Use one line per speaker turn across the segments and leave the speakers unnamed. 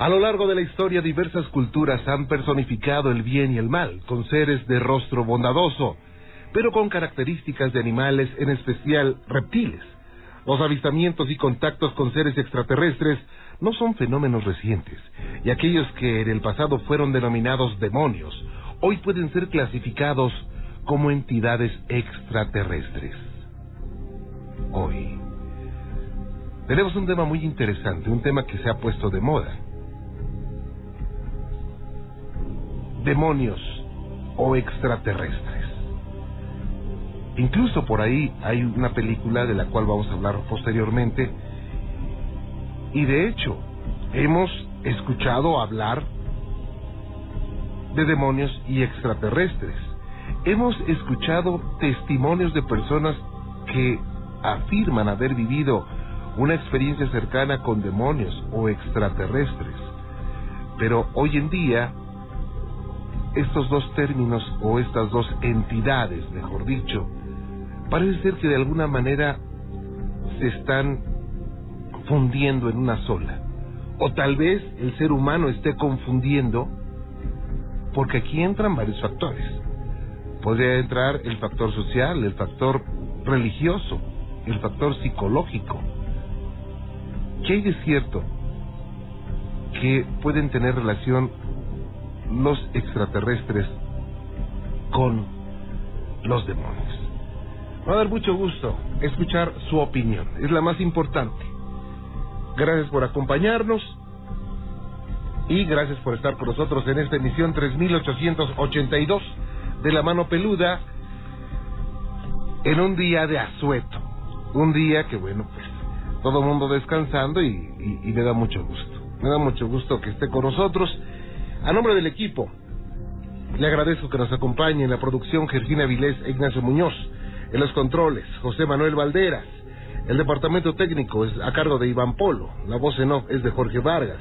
A lo largo de la historia diversas culturas han personificado el bien y el mal con seres de rostro bondadoso, pero con características de animales, en especial reptiles. Los avistamientos y contactos con seres extraterrestres no son fenómenos recientes, y aquellos que en el pasado fueron denominados demonios, hoy pueden ser clasificados como entidades extraterrestres. Hoy tenemos un tema muy interesante, un tema que se ha puesto de moda. Demonios o extraterrestres. Incluso por ahí hay una película de la cual vamos a hablar posteriormente. Y de hecho, hemos escuchado hablar de demonios y extraterrestres. Hemos escuchado testimonios de personas que afirman haber vivido una experiencia cercana con demonios o extraterrestres. Pero hoy en día, estos dos términos o estas dos entidades, mejor dicho, parece ser que de alguna manera se están fundiendo en una sola. O tal vez el ser humano esté confundiendo, porque aquí entran varios factores. Podría entrar el factor social, el factor religioso, el factor psicológico. ¿Qué hay de cierto que pueden tener relación los extraterrestres con los demonios? Va a dar mucho gusto escuchar su opinión, es la más importante. Gracias por acompañarnos y gracias por estar con nosotros en esta emisión 3882 de la mano peluda en un día de asueto. Un día que, bueno, pues todo el mundo descansando y, y, me da mucho gusto. Me da mucho gusto que esté con nosotros. A nombre del equipo, le agradezco que nos acompañe en la producción Georgina Vilés e Ignacio Muñoz. En los controles, José Manuel Valderas. El departamento técnico es a cargo de Iván Polo. La voz en off es de Jorge Vargas.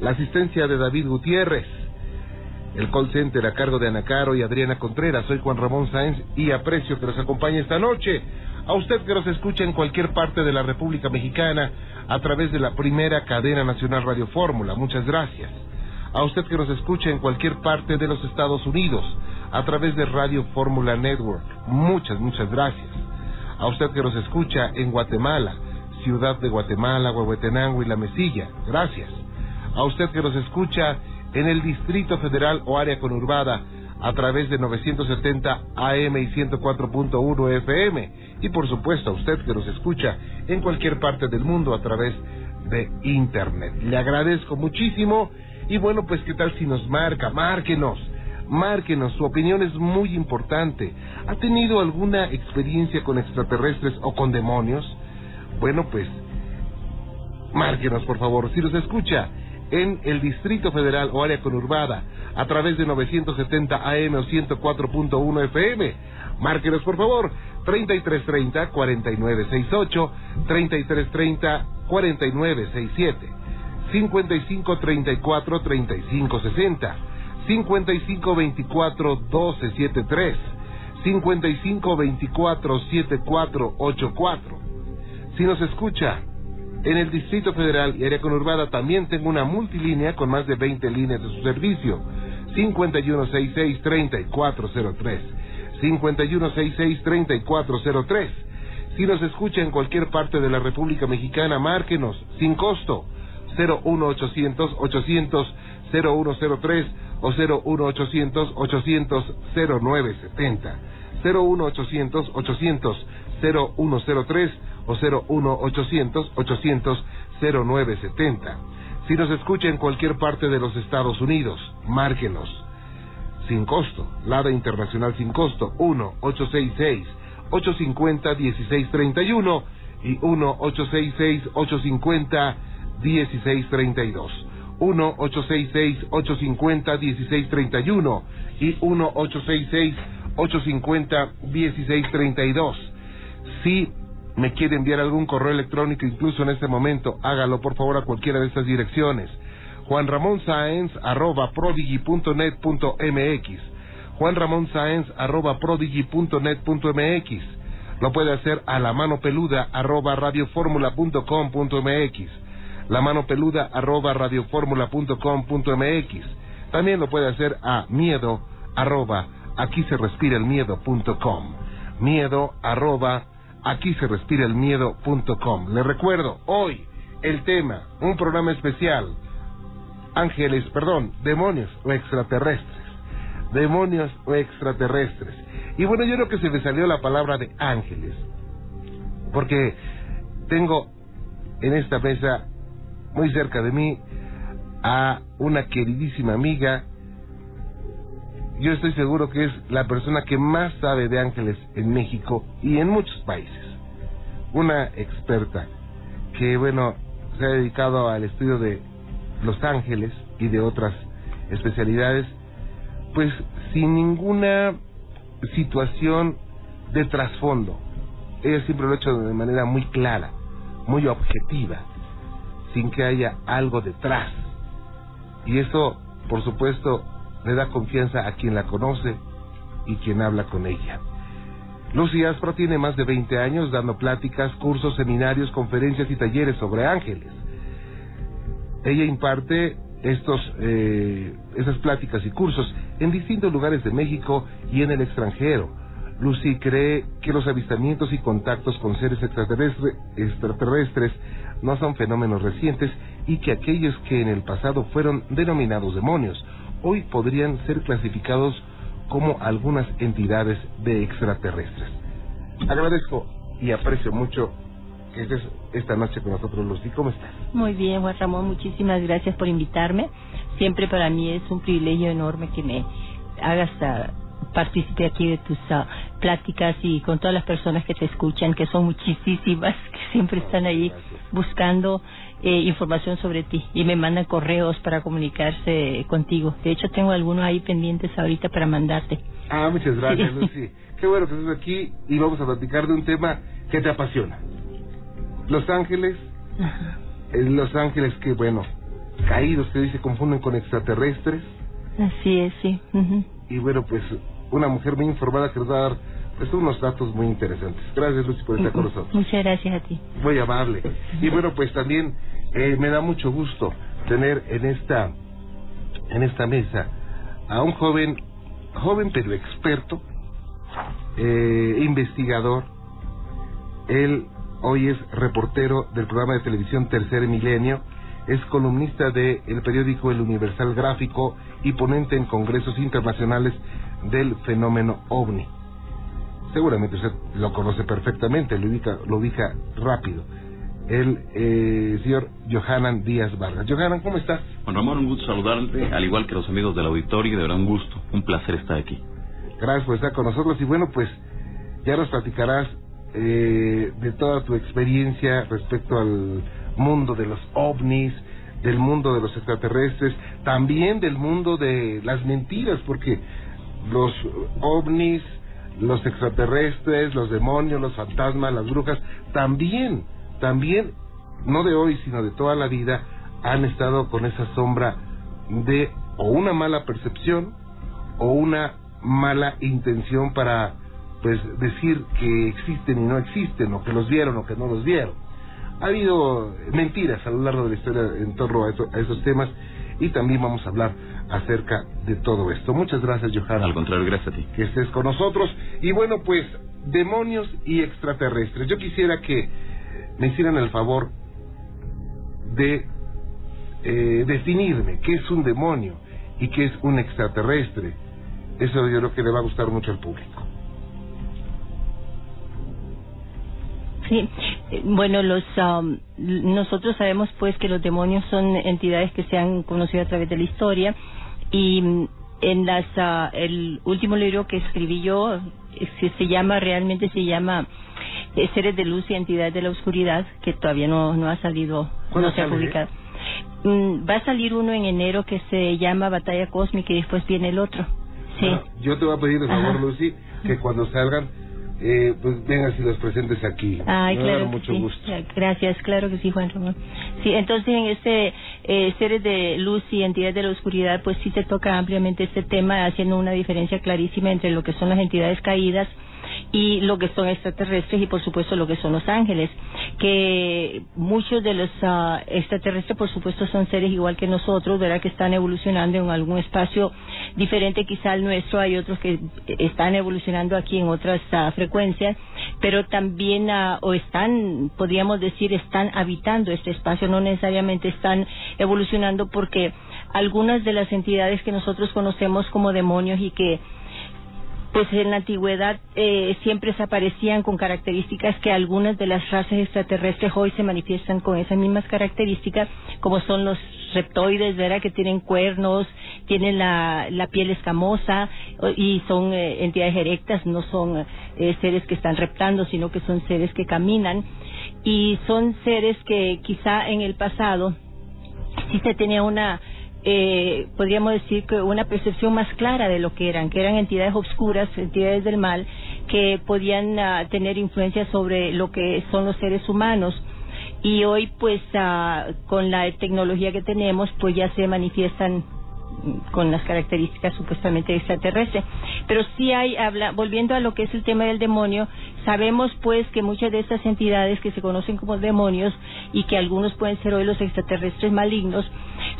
La asistencia de David Gutiérrez. El call center a cargo de Ana Caro y Adriana Contreras. Soy Juan Ramón Sáenz y aprecio que nos acompañe esta noche. A usted que nos escucha en cualquier parte de la República Mexicana a través de la primera cadena nacional Radio Fórmula. Muchas gracias. A usted que nos escucha en cualquier parte de los Estados Unidos a través de Radio Fórmula Network. Muchas, muchas gracias. A usted que nos escucha en Guatemala, Ciudad de Guatemala, Huehuetenango y La Mesilla. Gracias. A usted que nos escucha en el Distrito Federal o área conurbada a través de 970 AM y 104.1 FM y por supuesto a usted que nos escucha en cualquier parte del mundo a través de Internet. Le agradezco muchísimo y bueno, pues qué tal si nos marca, márquenos, márquenos, su opinión es muy importante. ¿Ha tenido alguna experiencia con extraterrestres o con demonios? Bueno, pues márquenos por favor, si nos escucha en el Distrito Federal o área conurbada a través de 970 AM o 104.1 FM. Márquenos por favor 3330 4968 3330 4967 5534 3560 5524 1273 5524 7484 Si nos escucha en el Distrito Federal y área conurbada también tengo una multilínea con más de 20 líneas de su servicio. 5166-3403. 5166-3403. Si nos escucha en cualquier parte de la República Mexicana, márquenos, sin costo. 01800 800 0103 o 01800 800 0970. 01800 800 0103 o 01800 800 0970. Si nos escucha en cualquier parte de los Estados Unidos, márquenos. Sin costo, Lada Internacional sin costo, 1-866-850-1631 y 1-866-850-1632. 1-866-850-1631 y 1-866-850-1632. Si me quiere enviar algún correo electrónico incluso en este momento, hágalo por favor a cualquiera de estas direcciones. Juan Ramón Sáenz arroba prodigy.net.mx Juan Ramón Sáenz arroba prodigy.net.mx Lo puede hacer a la mano peluda arroba radioformula.com.mx la mano peluda arroba radioformula.com.mx. También lo puede hacer a miedo arroba aquí se respira el miedo.com. Miedo arroba aquí se respira el miedo.com. Le recuerdo, hoy el tema, un programa especial, ángeles, perdón, demonios o extraterrestres. Demonios o extraterrestres. Y bueno, yo creo que se me salió la palabra de ángeles. Porque tengo en esta mesa, muy cerca de mí, a una queridísima amiga. Yo estoy seguro que es la persona que más sabe de ángeles en México y en muchos países. Una experta que, bueno, se ha dedicado al estudio de los ángeles y de otras especialidades, pues sin ninguna situación de trasfondo. Ella siempre lo ha hecho de manera muy clara, muy objetiva, sin que haya algo detrás. Y eso, por supuesto, le da confianza a quien la conoce y quien habla con ella. Lucy Aspro tiene más de 20 años dando pláticas, cursos, seminarios, conferencias y talleres sobre ángeles. Ella imparte estos, eh, esas pláticas y cursos en distintos lugares de México y en el extranjero. Lucy cree que los avistamientos y contactos con seres extraterrestres no son fenómenos recientes y que aquellos que en el pasado fueron denominados demonios hoy podrían ser clasificados como algunas entidades de extraterrestres. Agradezco y aprecio mucho que estés esta noche con nosotros, Lucy. ¿Cómo estás?
Muy bien, Juan Ramón, muchísimas gracias por invitarme. Siempre para mí es un privilegio enorme que me hagas partícipe aquí de tus uh, pláticas y con todas las personas que te escuchan, que son muchísimas, que siempre están ahí buscando eh, información sobre ti y me mandan correos para comunicarse contigo. De hecho, tengo algunos ahí pendientes ahorita para mandarte.
Ah, muchas gracias, Lucy. Qué bueno que estés aquí y vamos a platicar de un tema que te apasiona. Los ángeles, los ángeles que, bueno, caídos que se confunden con extraterrestres.
Así es, sí.
Y bueno, pues una mujer muy informada que nos va a dar pues, unos datos muy interesantes. Gracias, Lucy, por estar con nosotros.
Muchas gracias a ti.
Muy amable. Y bueno, pues también eh, me da mucho gusto tener en esta, en esta mesa a un joven, joven pero experto, eh, investigador. Él hoy es reportero del programa de televisión Tercer Milenio, es columnista del el periódico El Universal Gráfico y ponente en congresos internacionales del fenómeno ovni. Seguramente usted lo conoce perfectamente, lo ubica, lo ubica rápido. El eh, señor Johanan Díaz Vargas. Johanan, ¿cómo estás?
Juan Ramón, un gusto saludarte, al igual que los amigos del auditorio, de verdad un gusto, un placer estar aquí.
Gracias por estar con nosotros y bueno, pues ya nos platicarás eh, de toda tu experiencia respecto al mundo de los ovnis, del mundo de los extraterrestres, también del mundo de las mentiras, porque los ovnis, los extraterrestres, los demonios, los fantasmas, las brujas, también, también, no de hoy, sino de toda la vida, han estado con esa sombra de o una mala percepción o una mala intención para pues decir que existen y no existen, o que los vieron o que no los vieron. Ha habido mentiras a lo largo de la historia en torno a, esos temas y también vamos a hablar acerca de todo esto. Muchas gracias, Johanna.
Al contrario, gracias a ti.
Que estés con nosotros. Y bueno, pues, demonios y extraterrestres. Yo quisiera que me hicieran el favor de eh, definirme qué es un demonio y qué es un extraterrestre. Eso yo creo que le va a gustar mucho al público.
Sí, bueno, los um, nosotros sabemos pues que los demonios son entidades que se han conocido a través de la historia y mm, en las uh, el último libro que escribí yo se, se llama realmente se llama eh, Seres de Luz y Entidades de la Oscuridad que todavía no no ha salido no se ha publicado. Mm, va a salir uno en enero que se llama Batalla Cósmica y después viene el otro. Sí.
yo te voy a pedir de favor, Lucy, que cuando salgan eh, pues vengan si los presentes aquí.
Ay, claro. mucho gusto. Gracias, claro que sí, Juan Ramón. Sí, entonces en este eh, Seres de Luz y Entidades de la Oscuridad, pues sí se toca ampliamente este tema, haciendo una diferencia clarísima entre lo que son las entidades caídas y lo que son extraterrestres y por supuesto lo que son los ángeles, que muchos de los ah, extraterrestres por supuesto son seres igual que nosotros, ¿verdad? Que están evolucionando en algún espacio diferente quizá al nuestro, hay otros que están evolucionando aquí en otras uh, frecuencias, pero también uh, o están, podríamos decir, están habitando este espacio, no necesariamente están evolucionando porque algunas de las entidades que nosotros conocemos como demonios y que pues en la antigüedad eh, siempre se aparecían con características que algunas de las razas extraterrestres hoy se manifiestan con esas mismas características, como son los reptoides, ¿verdad? Que tienen cuernos, tienen la, la piel escamosa y son eh, entidades erectas, no son eh, seres que están reptando, sino que son seres que caminan y son seres que quizá en el pasado sí se tenía una eh, podríamos decir que una percepción más clara de lo que eran, que eran entidades oscuras, entidades del mal, que podían uh, tener influencia sobre lo que son los seres humanos. Y hoy, pues, uh, con la tecnología que tenemos, pues ya se manifiestan con las características supuestamente extraterrestres. Pero sí hay, habla, volviendo a lo que es el tema del demonio, sabemos pues que muchas de estas entidades que se conocen como demonios y que algunos pueden ser hoy los extraterrestres malignos,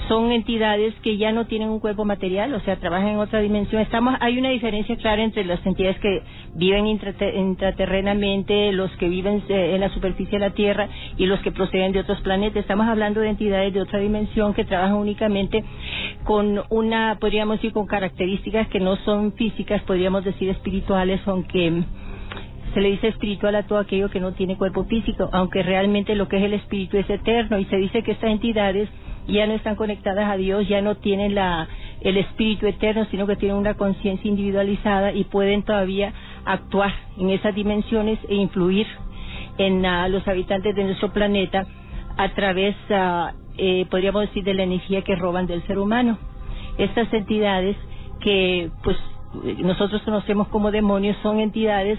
son entidades que ya no tienen un cuerpo material, o sea, trabajan en otra dimensión. Estamos, hay una diferencia clara entre las entidades que viven intraterrenamente, los que viven eh, en la superficie de la Tierra y los que proceden de otros planetas. Estamos hablando de entidades de otra dimensión que trabajan únicamente con una, podríamos decir, con características que no son físicas, podríamos decir espirituales, aunque se le dice espiritual a todo aquello que no tiene cuerpo físico, aunque realmente lo que es el espíritu es eterno y se dice que estas entidades ya no están conectadas a Dios, ya no tienen la, el espíritu eterno, sino que tienen una conciencia individualizada y pueden todavía actuar en esas dimensiones e influir en uh, los habitantes de nuestro planeta a través, uh, eh, podríamos decir, de la energía que roban del ser humano. Estas entidades que, pues, nosotros conocemos como demonios son entidades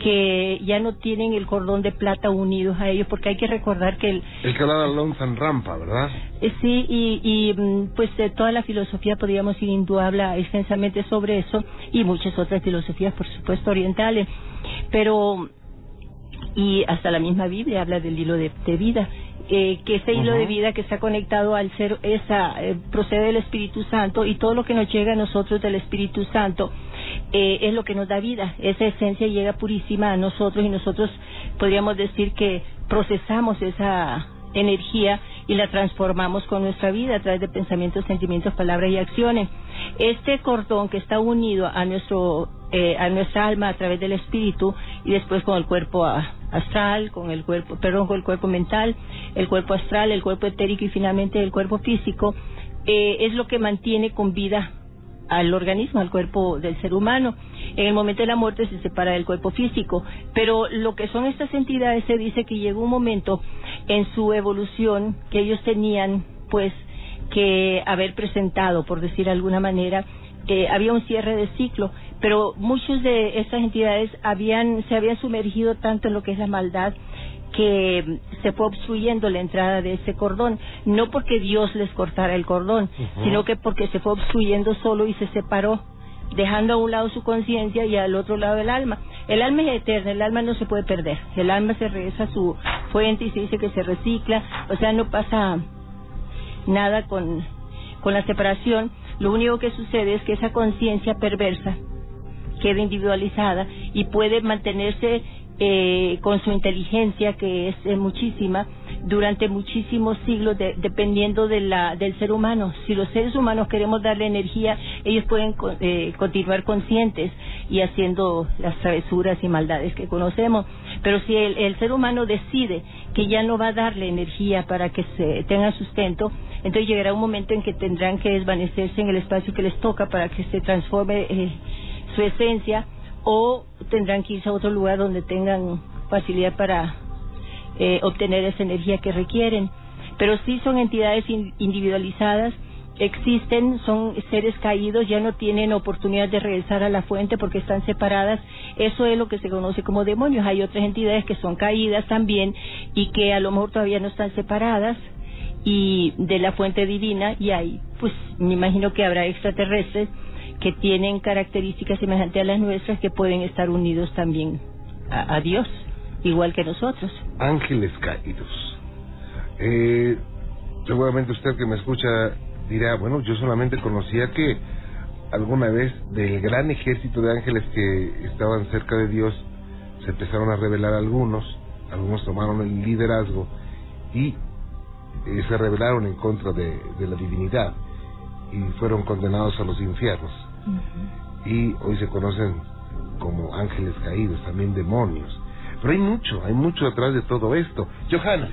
que ya no tienen el cordón de plata unidos a ellos, porque hay que recordar que el...
El que habla de Rampa, ¿verdad?
Eh, sí, y, y mm, pues de toda la filosofía podríamos ir habla extensamente sobre eso, y muchas otras filosofías, por supuesto, orientales, pero... Y hasta la misma Biblia habla del hilo de, vida. Eh, que ese hilo de vida que está conectado al ser, esa, eh, procede del Espíritu Santo y todo lo que nos llega a nosotros del Espíritu Santo eh, es lo que nos da vida. Esa esencia llega purísima a nosotros y nosotros podríamos decir que procesamos esa energía y la transformamos con nuestra vida a través de pensamientos, sentimientos, palabras y acciones. Este cordón que está unido a nuestro eh, a nuestra alma a través del espíritu y después con el cuerpo astral, con el cuerpo, perdón, con el cuerpo mental, el cuerpo astral, el cuerpo etérico y finalmente el cuerpo físico, eh, es lo que mantiene con vida al organismo, al cuerpo del ser humano. En el momento de la muerte se separa del cuerpo físico, pero lo que son estas entidades se dice que llegó un momento en su evolución que ellos tenían pues que haber presentado, por decir de alguna manera, eh, había un cierre de ciclo, pero muchas de estas entidades habían se habían sumergido tanto en lo que es la maldad que se fue obstruyendo la entrada de ese cordón, no porque Dios les cortara el cordón, sino que porque se fue obstruyendo solo y se separó, dejando a un lado su conciencia y al otro lado el alma. El alma es eterna, el alma no se puede perder, el alma se regresa a su fuente y se dice que se recicla, o sea, no pasa nada con, con la separación, lo único que sucede es que esa conciencia perversa queda individualizada y puede mantenerse eh, con su inteligencia, que es eh, muchísima, durante muchísimos siglos, dependiendo de la, del ser humano. Si los seres humanos queremos darle energía, ellos pueden eh, continuar conscientes y haciendo las travesuras y maldades que conocemos. Pero si el, el, ser humano decide que ya no va a darle energía para que se tenga sustento, entonces llegará un momento en que tendrán que desvanecerse en el espacio que les toca para que se transforme eh, su esencia o tendrán que irse a otro lugar donde tengan facilidad para eh, obtener esa energía que requieren. Pero sí son entidades individualizadas, existen, son seres caídos, ya no tienen oportunidad de regresar a la fuente porque están separadas. Eso es lo que se conoce como demonios. Hay otras entidades que son caídas también y que a lo mejor todavía no están separadas y de la fuente divina y hay, pues me imagino que habrá extraterrestres que tienen características semejantes a las nuestras que pueden estar unidos también a, Dios, igual que nosotros.
Ángeles caídos. Eh, seguramente usted que me escucha dirá, bueno, yo solamente conocía que alguna vez del gran ejército de ángeles que estaban cerca de Dios, se empezaron a revelar algunos, algunos tomaron el liderazgo y eh, se rebelaron en contra de, la divinidad y fueron condenados a los infiernos. Y hoy se conocen como ángeles caídos, también demonios. Pero hay mucho, hay mucho atrás de todo esto. Johannes.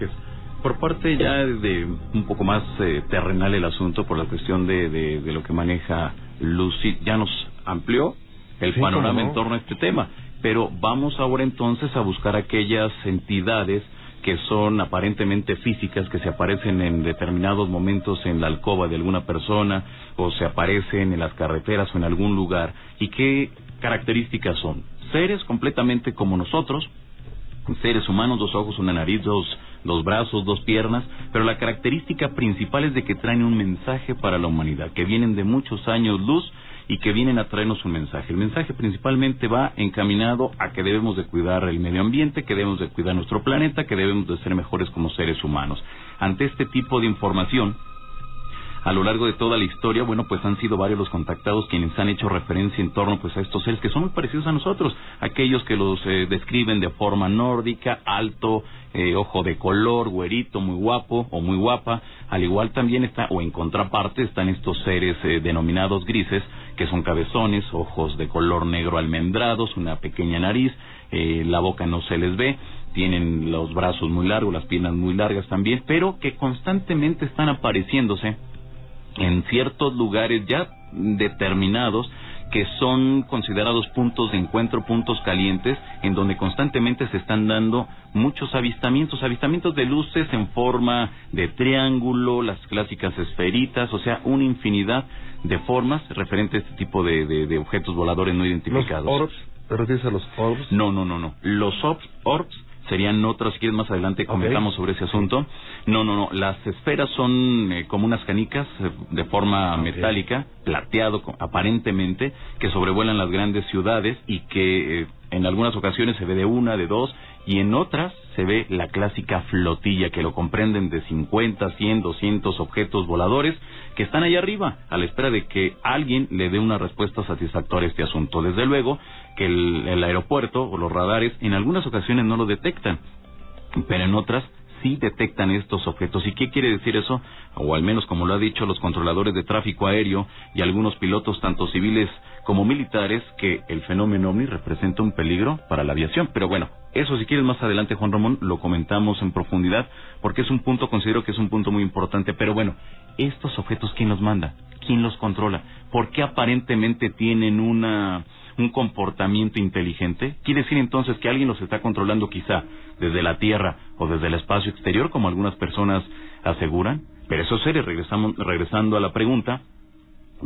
Por parte ya de un poco más eh, terrenal el asunto, por la cuestión de, de, de lo que maneja Lucy, ya nos amplió el
Sí,
panorama
no.
en torno a este tema. Pero vamos ahora entonces a buscar aquellas entidades que son aparentemente físicas, que se aparecen en determinados momentos en la alcoba de alguna persona, o se aparecen en las carreteras o en algún lugar. ¿Y qué características son? Seres completamente como nosotros, seres humanos, dos ojos, una nariz, dos, dos brazos, dos piernas, pero la característica principal es de que traen un mensaje para la humanidad, que vienen de muchos años luz y que vienen a traernos un mensaje. El mensaje principalmente va encaminado a que debemos de cuidar el medio ambiente, que debemos de cuidar nuestro planeta, que debemos de ser mejores como seres humanos. Ante este tipo de información, a lo largo de toda la historia, bueno, pues han sido varios los contactados quienes han hecho referencia en torno pues a estos seres que son muy parecidos a nosotros, aquellos que los eh, describen de forma nórdica, alto, eh, ojo de color, güerito, muy guapo o muy guapa, al igual también está, o en contraparte, están estos seres eh, denominados grises, que son cabezones, ojos de color negro almendrados, una pequeña nariz, eh, la boca no se les ve, tienen los brazos muy largos, las piernas muy largas también, pero que constantemente están apareciéndose en ciertos lugares ya determinados que son considerados puntos de encuentro, puntos calientes, en donde constantemente se están dando muchos avistamientos, avistamientos de luces en forma de triángulo, las clásicas esferitas, o sea, una infinidad de formas referente a este tipo de, de- de objetos voladores no
Los
identificados.
orbs, ¿te refieres a los orbs?
No, no, no, no. Los orbs, orbs serían otras, si quieres más adelante comentamos sobre ese asunto. No, no, no. Las esferas son eh, como unas canicas eh, de forma metálica, plateado aparentemente, que sobrevuelan las grandes ciudades y que eh, en algunas ocasiones se ve de una, de dos, y en otras se ve la clásica flotilla que lo comprenden de 50, 100, 200 objetos voladores que están ahí arriba a la espera de que alguien le dé una respuesta satisfactoria a este asunto. Desde luego que el, aeropuerto o los radares en algunas ocasiones no lo detectan, pero en otras sí detectan estos objetos. ¿Y qué quiere decir eso? O al menos como lo ha dicho los controladores de tráfico aéreo y algunos pilotos tanto civiles como militares que el fenómeno ovni representa un peligro para la aviación. Pero bueno, eso si quieres más adelante Juan Ramón lo comentamos en profundidad porque es un punto, considero que es un punto muy importante. Pero bueno, estos objetos ¿quién los manda? ¿Quién los controla? ¿Por qué aparentemente tienen una un comportamiento inteligente? Quiere decir entonces que alguien los está controlando quizá desde la Tierra o desde el espacio exterior, como algunas personas aseguran. Pero esos seres, regresamos, regresando a la pregunta,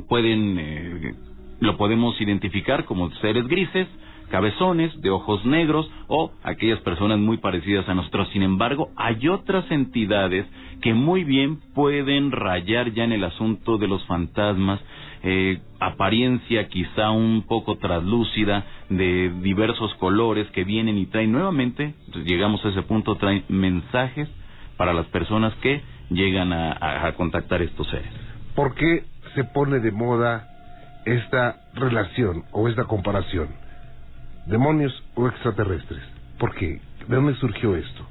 pueden, eh, lo podemos identificar como seres grises, cabezones, de ojos negros o aquellas personas muy parecidas a nosotros. Sin embargo, hay otras entidades que muy bien pueden rayar ya en el asunto de los fantasmas, eh, apariencia quizá un poco traslúcida, de diversos colores que vienen y traen nuevamente, llegamos a ese punto, traen mensajes para las personas que llegan a- a contactar estos seres.
¿Por qué se pone de moda esta relación o esta comparación? ¿Demonios o extraterrestres? ¿Por qué? ¿De dónde surgió esto?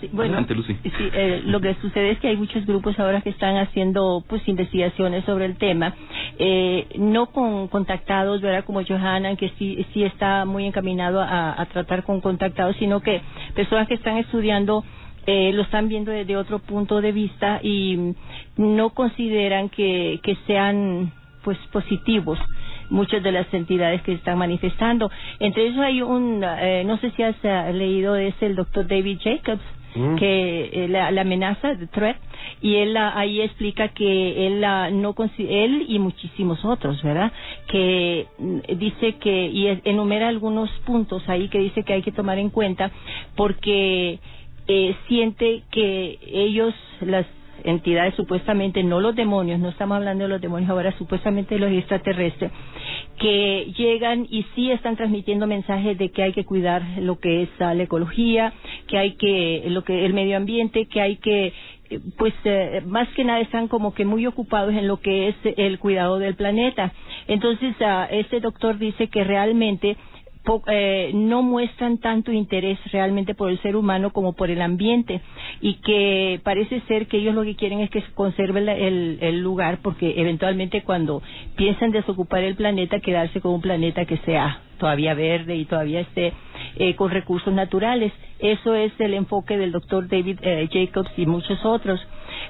Sí, bueno,
Adelante, Lucy.
sí, eh, lo que sucede es que hay muchos grupos ahora que están haciendo pues investigaciones sobre el tema, eh, no con contactados, ¿verdad? Como Johanna, que sí, sí está muy encaminado a, a tratar con contactados, sino que personas que están estudiando eh, lo están viendo desde otro punto de vista y no consideran que, que sean pues positivos muchas de las entidades que están manifestando. Entre ellos hay un, eh, no sé si has eh, leído, es el doctor David Jacobs,
Mm.
que eh, la, la amenaza, the threat, y él ah, ahí explica que él ah, no él y muchísimos otros, ¿verdad? Que mm, dice que y es- enumera algunos puntos ahí que dice que hay que tomar en cuenta porque eh, siente que ellos las entidades supuestamente, no los demonios, no estamos hablando de los demonios ahora, supuestamente los extraterrestres, que llegan y sí están transmitiendo mensajes de que hay que cuidar lo que es la ecología, que hay que, lo que, el medio ambiente, que hay que pues eh, más que nada están como que muy ocupados en lo que es el cuidado del planeta. Entonces, uh, este doctor dice que realmente eh, no muestran tanto interés realmente por el ser humano como por el ambiente y que parece ser que ellos lo que quieren es que se conserve el, lugar porque eventualmente cuando piensan desocupar el planeta quedarse con un planeta que sea todavía verde y todavía esté eh, con recursos naturales. Eso es el enfoque del doctor David eh, Jacobs y muchos otros.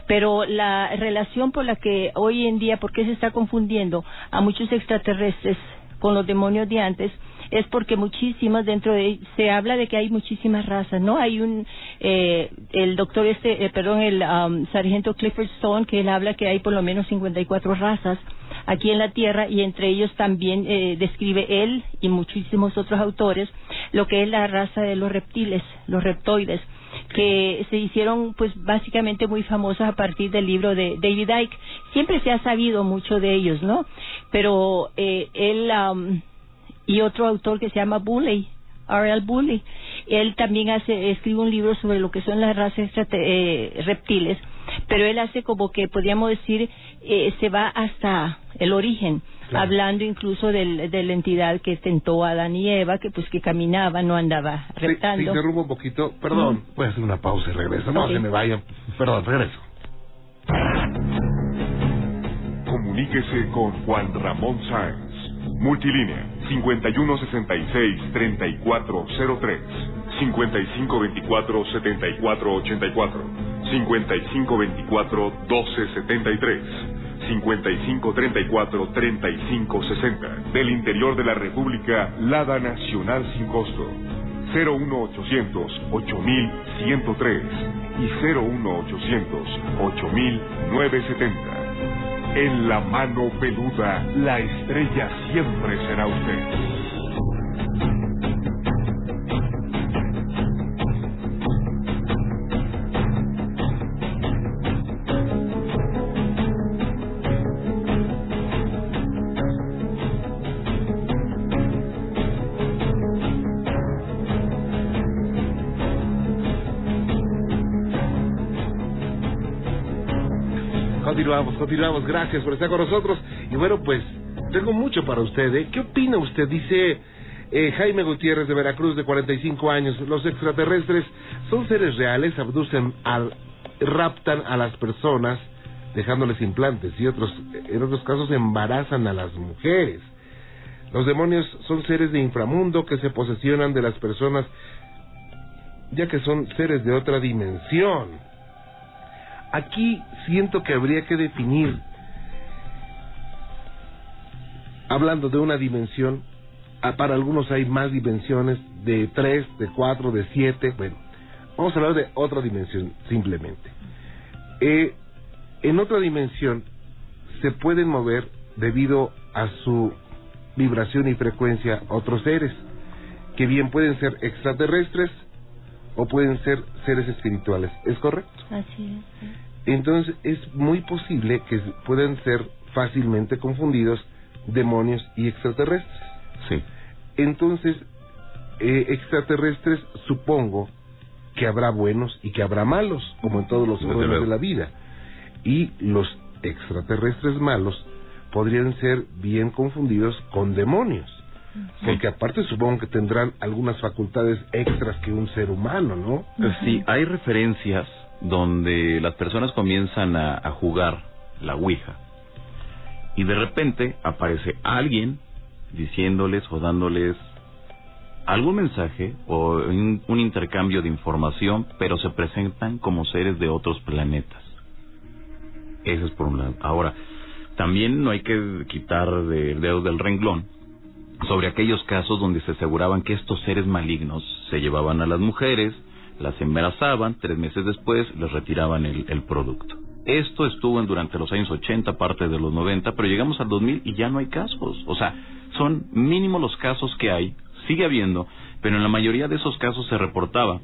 Pero la relación por la que hoy en día, ¿por qué se está confundiendo a muchos extraterrestres con los demonios de antes? Es porque muchísimas dentro de se habla de que hay muchísimas razas, ¿no? Hay un eh, el doctor este, eh, perdón, el um, sargento Clifford Stone que él habla que hay por lo menos 54 razas aquí en la Tierra y entre ellos también eh, describe él y muchísimos otros autores lo que es la raza de los reptiles, los reptoides que se hicieron pues básicamente muy famosas a partir del libro de David Icke. Siempre se ha sabido mucho de ellos, ¿no? Pero eh, él um, y otro autor que se llama Bulley, R.L. Bulley. Él también hace, escribe un libro sobre lo que son las razas eh, reptiles, pero él hace como que, podríamos decir, eh, se va hasta el origen, hablando incluso del, de la entidad que tentó a Adán y Eva, que pues que caminaba, no andaba reptando.
Sí, interrumpo un poquito, perdón, voy a hacer una pausa y regreso, no se me vayan, perdón, regreso.
Comuníquese con Juan Ramón Sáenz. Multilínea 5166-3403, 5524-7484, 5524-1273, 5534-3560. Del interior de la República, Lada Nacional sin costo. 01800 8103 y 01800 8970. En la mano peluda, la estrella siempre será usted.
Continuamos, continuamos. Gracias por estar con nosotros. Y bueno, pues tengo mucho para usted. ¿eh? ¿Qué opina usted? Dice eh, Jaime Gutiérrez de Veracruz, de 45 años. Los extraterrestres son seres reales, abducen, al, raptan a las personas, dejándoles implantes y otros, en otros casos embarazan a las mujeres. Los demonios son seres de inframundo que se posesionan de las personas, ya que son seres de otra dimensión. Aquí siento que habría que definir, hablando de una dimensión, ah, para algunos hay más dimensiones, de tres, de cuatro, de siete, bueno, vamos a hablar de otra dimensión simplemente. Eh, en otra dimensión se pueden mover debido a su vibración y frecuencia otros seres, que bien pueden ser extraterrestres, o pueden ser seres espirituales. ¿Es correcto?
Así es.
Entonces es muy posible que puedan ser fácilmente confundidos demonios y extraterrestres.
Sí.
Entonces, eh, extraterrestres supongo que habrá buenos y que habrá malos, como en todos los juegos de la vida. Y los extraterrestres malos podrían ser bien confundidos con demonios. Porque aparte supongo que tendrán algunas facultades extras que un ser humano, ¿no?
Sí, hay referencias donde las personas comienzan a, jugar la Ouija y de repente aparece alguien diciéndoles o dándoles algún mensaje o un, un, intercambio de información, pero se presentan como seres de otros planetas. Eso es por un lado. Ahora, también no hay que quitar del dedo del renglón sobre aquellos casos donde se aseguraban que estos seres malignos se llevaban a las mujeres, las embarazaban, tres meses después les retiraban el, el producto. Esto estuvo en, durante los años 80, parte de los 90, pero llegamos al 2000 y ya no hay casos. O sea, son mínimos los casos que hay, sigue habiendo, pero en la mayoría de esos casos se reportaba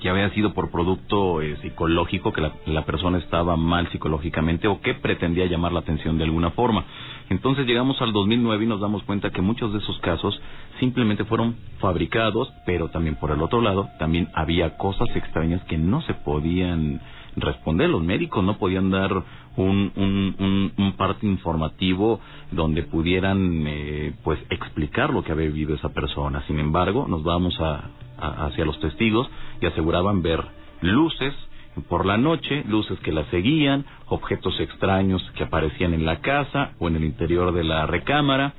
que había sido por producto eh, psicológico, que la, la, persona estaba mal psicológicamente o que pretendía llamar la atención de alguna forma. Entonces llegamos al 2009 y nos damos cuenta que muchos de esos casos simplemente fueron fabricados, pero también por el otro lado, también había cosas extrañas que no se podían responder. Los médicos no podían dar un, un, un, parte informativo donde pudieran eh, pues explicar lo que había vivido esa persona. Sin embargo, nos vamos a, hacia los testigos y aseguraban ver luces por la noche, luces que la seguían, objetos extraños que aparecían en la casa o en el interior de la recámara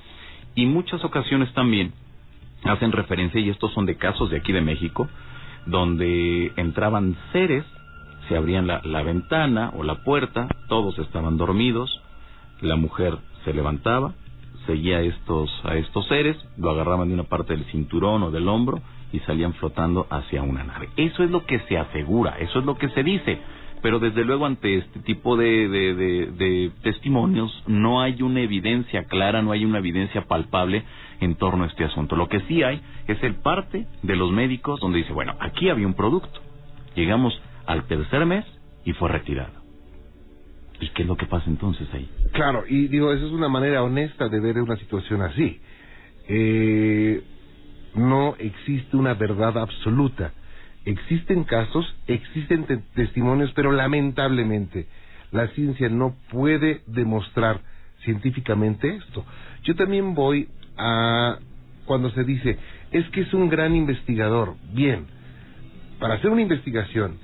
y muchas ocasiones también hacen referencia, y estos son de casos de aquí de México, donde entraban seres, se abrían la, la ventana o la puerta, todos estaban dormidos, la mujer se levantaba, seguía a estos, a estos seres, lo agarraban de una parte del cinturón o del hombro y salían flotando hacia una nave. Eso es lo que se asegura, eso es lo que se dice. Pero desde luego ante este tipo de, de, testimonios no hay una evidencia clara, no hay una evidencia palpable en torno a este asunto. Lo que sí hay es el parte de los médicos donde dice, bueno, aquí había un producto. Llegamos al tercer mes y fue retirado. ¿Y qué es lo que pasa entonces ahí?
Claro, y digo, esa es una manera honesta de ver una situación así. Eh, no existe una verdad absoluta. Existen casos, existen testimonios, pero lamentablemente la ciencia no puede demostrar científicamente esto. Yo también voy a cuando se dice, es que es un gran investigador. Bien, para hacer una investigación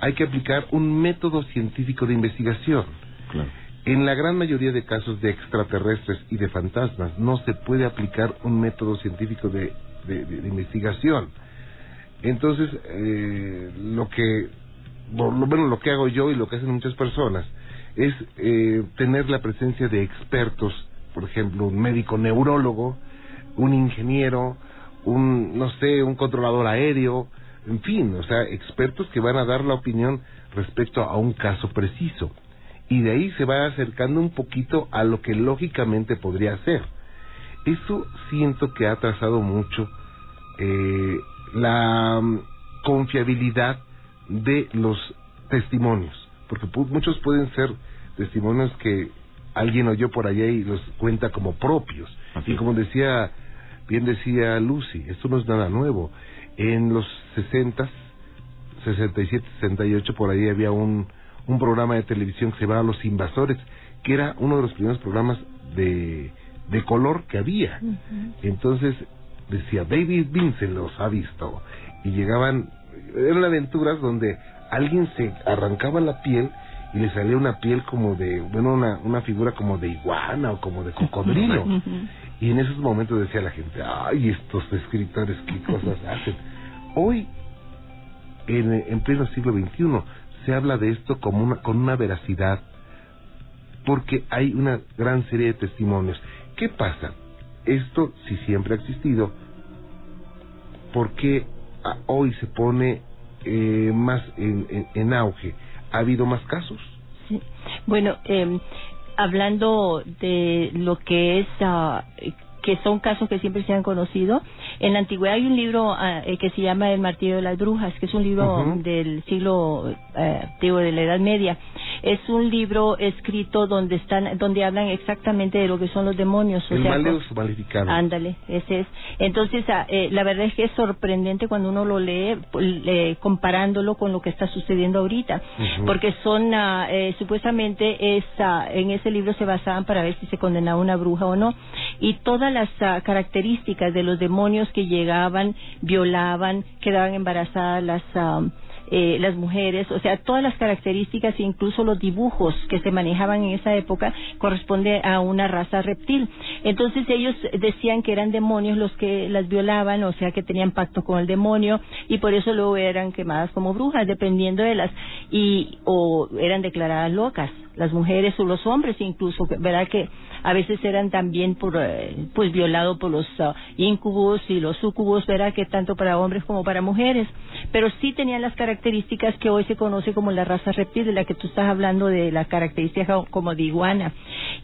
hay que aplicar un método científico de investigación. En la gran mayoría de casos de extraterrestres y de fantasmas no se puede aplicar un método científico de de, investigación. Entonces, eh, lo que, lo, bueno, lo que hago yo y lo que hacen muchas personas es eh, tener la presencia de expertos, por ejemplo, un médico neurólogo, un ingeniero, un, no sé, un controlador aéreo, en fin, o sea, expertos que van a dar la opinión respecto a un caso preciso. Y de ahí se va acercando un poquito a lo que lógicamente podría ser. Eso siento que ha atrasado mucho eh, la mm, confiabilidad de los testimonios, porque muchos pueden ser testimonios que alguien oyó por allá y los cuenta como propios. y como decía, bien decía Lucy, esto no es nada nuevo. En los 60, 67, 68, por ahí había un, un programa de televisión que se llamaba Los Invasores, que era uno de los primeros programas de de color que había. Entonces decía, David Vincent los ha visto. Y llegaban, eran aventuras donde alguien se arrancaba la piel y le salía una piel como de, bueno, una, una figura como de iguana o como de cocodrilo. y en esos momentos decía la gente, ay, estos escritores, qué cosas hacen. Hoy, en, en pleno siglo XXI, se habla de esto como una, con una veracidad, porque hay una gran serie de testimonios. ¿Qué pasa? Esto, si siempre ha existido, ¿por qué hoy se pone eh, más en, en, auge? ¿Ha habido más casos?
Sí. Bueno, eh, hablando de lo que es uh, que son casos que siempre se han conocido. En la antigüedad hay un libro ah, eh, que se llama El martillo de las brujas, que es un libro del siglo eh, de la Edad Media. Es un libro escrito donde están, donde hablan exactamente de lo que son los demonios.
El
o Ándale, ese es. Entonces, ah, eh, la verdad es que es sorprendente cuando uno lo lee, comparándolo con lo que está sucediendo ahorita, porque son, ah, eh, supuestamente, esa, en ese libro se basaban para ver si se condenaba una bruja o no, y todas las ah, características de los demonios que llegaban, violaban, quedaban embarazadas las ah, eh, las mujeres, o sea, todas las características e incluso los dibujos que se manejaban en esa época corresponde a una raza reptil. Entonces ellos decían que eran demonios los que las violaban, o sea, que tenían pacto con el demonio y por eso luego eran quemadas como brujas, dependiendo de las y o eran declaradas locas las mujeres o los hombres incluso, ¿verdad? Que a veces eran también por, eh, pues violados por los uh, incubos y los sucubos, ¿verdad? Que tanto para hombres como para mujeres, pero sí tenían las características que hoy se conoce como la raza reptil, de la que tú estás hablando, de la característica como de iguana.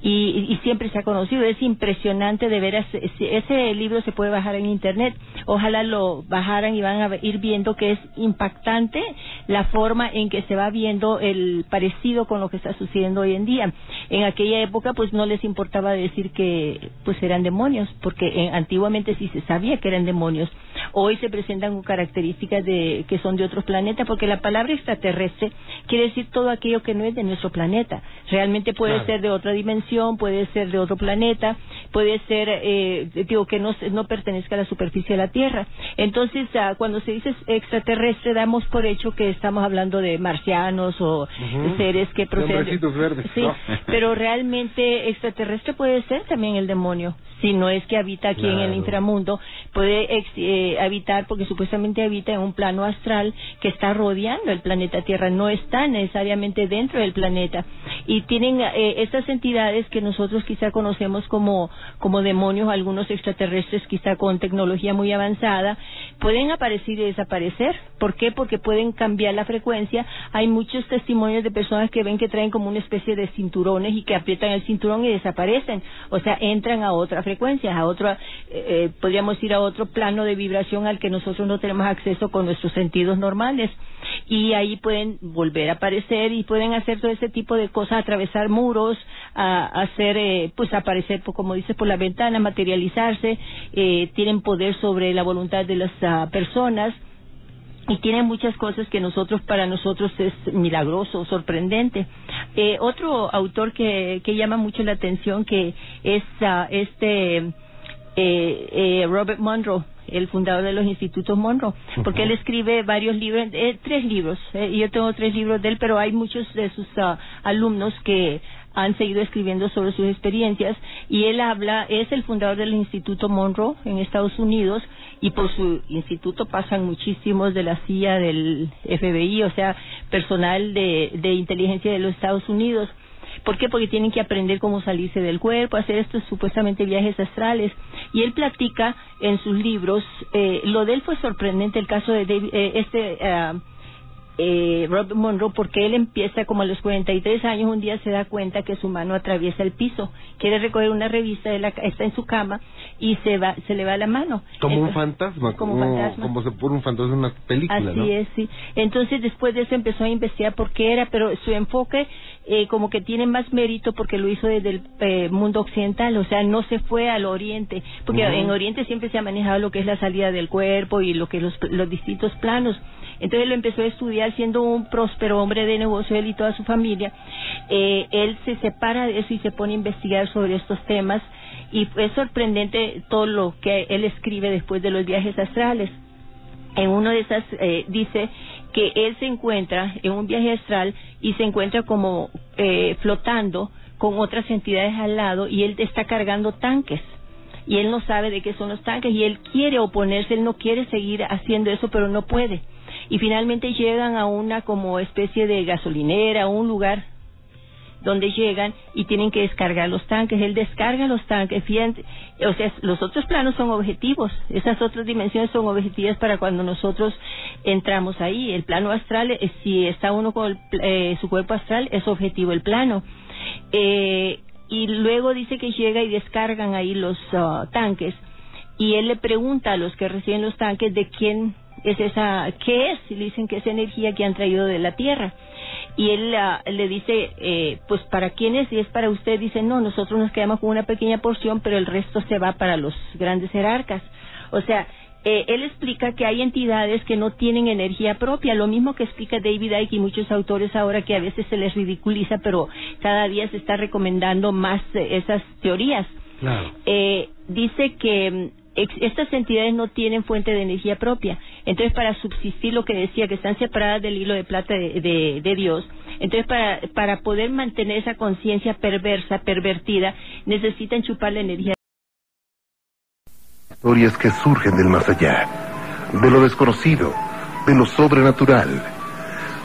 Y, y siempre se ha conocido. Es impresionante de ver, ese, ese libro se puede bajar en internet. Ojalá lo bajaran y van a ir viendo que es impactante la forma en que se va viendo el parecido con lo que está sucediendo hoy en día. En aquella época, pues no les importaba decir que pues eran demonios, porque eh, antiguamente sí se sabía que eran demonios. Hoy se presentan con características de que son de otros planetas, porque la palabra extraterrestre quiere decir todo aquello que no es de nuestro planeta. Realmente puede ser de otra dimensión, puede ser de otro planeta, puede ser, eh, digo, que no, no pertenezca a la superficie de la Tierra. Entonces, ah, cuando se dice extraterrestre, damos por hecho que estamos hablando de marcianos o seres que proceden.
verdes.
Sí, pero realmente extraterrestre puede ser también el demonio si no es que habita aquí en el inframundo, puede eh, habitar porque supuestamente habita en un plano astral que está rodeando el planeta Tierra, no está necesariamente dentro del planeta. Y tienen eh, estas entidades que nosotros quizá conocemos como, como demonios, algunos extraterrestres quizá con tecnología muy avanzada, pueden aparecer y desaparecer. ¿Por qué? Porque pueden cambiar la frecuencia. Hay muchos testimonios de personas que ven que traen como una especie de cinturones y que aprietan el cinturón y desaparecen. O sea, entran a otra frecuencia a otro, eh, eh, podríamos ir a otro plano de vibración al que nosotros no tenemos acceso con nuestros sentidos normales. Y ahí pueden volver a aparecer y pueden hacer todo ese tipo de cosas, atravesar muros, a, hacer, eh, pues aparecer, pues, como dices, por la ventana, materializarse, eh, tienen poder sobre la voluntad de las uh, personas y tiene muchas cosas que nosotros para nosotros es milagroso, sorprendente. Eh, otro autor que, que llama mucho la atención que es uh, este eh, Robert Monroe, el fundador de los institutos Monroe, porque él escribe varios libros, eh, tres libros, eh, yo tengo tres libros de él, pero hay muchos de sus uh, alumnos que han seguido escribiendo sobre sus experiencias y él habla, es el fundador del Instituto Monroe en Estados Unidos y por su instituto pasan muchísimos de la CIA del FBI, o sea, personal de, de inteligencia de los Estados Unidos. ¿Por qué? Porque tienen que aprender cómo salirse del cuerpo, hacer estos supuestamente viajes astrales. Y él platica en sus libros, eh, lo de él fue sorprendente, el caso de David, eh, este... Uh, eh, Robert Monroe porque él empieza como a los 43 años un día se da cuenta que su mano atraviesa el piso quiere recoger una revista de la, está en su cama y se va se le va la mano.
Como un fantasma como, como se pone un fantasma en una película
así es sí. Entonces después de eso empezó a investigar por qué era pero su enfoque eh, como que tiene más mérito porque lo hizo desde el eh, mundo occidental o sea no se fue al oriente porque en oriente siempre se ha manejado lo que es la salida del cuerpo y lo que los, los distintos planos. Entonces lo empezó a estudiar siendo un próspero hombre de negocio, él y toda su familia. Eh, él se separa de eso y se pone a investigar sobre estos temas y es sorprendente todo lo que él escribe después de los viajes astrales. En uno de esas eh, dice que él se encuentra en un viaje astral y se encuentra como eh, flotando con otras entidades al lado y él está cargando tanques y él no sabe de qué son los tanques y él quiere oponerse, él no quiere seguir haciendo eso, pero no puede y finalmente llegan a una como especie de gasolinera, un lugar donde llegan y tienen que descargar los tanques. Él descarga los tanques, fíjate, o sea, los otros planos son objetivos, esas otras dimensiones son objetivas para cuando nosotros entramos ahí. El plano astral, eh, si está uno con eh, su cuerpo astral, es objetivo el plano. Eh, y luego dice que llega y descargan ahí los ah, tanques y él le pregunta a los que reciben los tanques de quién es esa, ¿qué es? Y le dicen que es energía que han traído de la tierra. Y él ah, le dice, eh, pues para quién es, y es para usted, dice, no, nosotros nos quedamos con una pequeña porción, pero el resto se va para los grandes jerarcas. O sea, eh, él explica que hay entidades que no tienen energía propia, lo mismo que explica David Icke y muchos autores ahora que a veces se les ridiculiza, pero cada día se está recomendando más eh, esas teorías. Eh, dice que estas entidades no tienen fuente de energía propia. Entonces, para subsistir, lo que decía, que están separadas del hilo de plata de, de, Dios, entonces para, para poder mantener esa conciencia perversa, pervertida, necesitan chupar la energía.
Historias que surgen del más allá, de lo desconocido, de lo sobrenatural.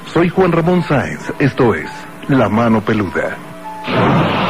Soy Juan Ramón Sáenz, esto es La Mano Peluda.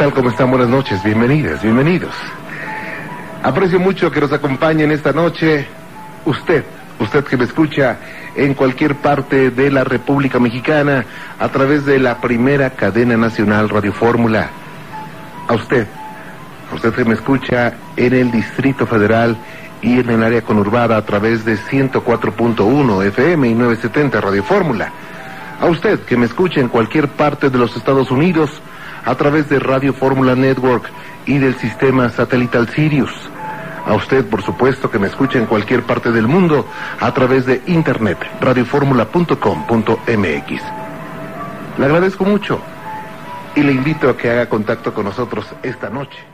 Tal? ¿Cómo están? Buenas noches. Bienvenidas, bienvenidos. Aprecio mucho que nos acompañe en esta noche usted, usted que me escucha en cualquier parte de la República Mexicana a través de la primera cadena nacional Radio Fórmula. A usted, usted que me escucha en el Distrito Federal y en el área conurbada a través de 104.1 FM y 970 Radio Fórmula. A usted que me escucha en cualquier parte de los Estados Unidos a través de Radio Fórmula Network y del sistema satelital Sirius. A usted, por supuesto, que me escucha en cualquier parte del mundo a través de internet, radioformula.com.mx. Le agradezco mucho y le invito a que haga contacto con nosotros esta noche.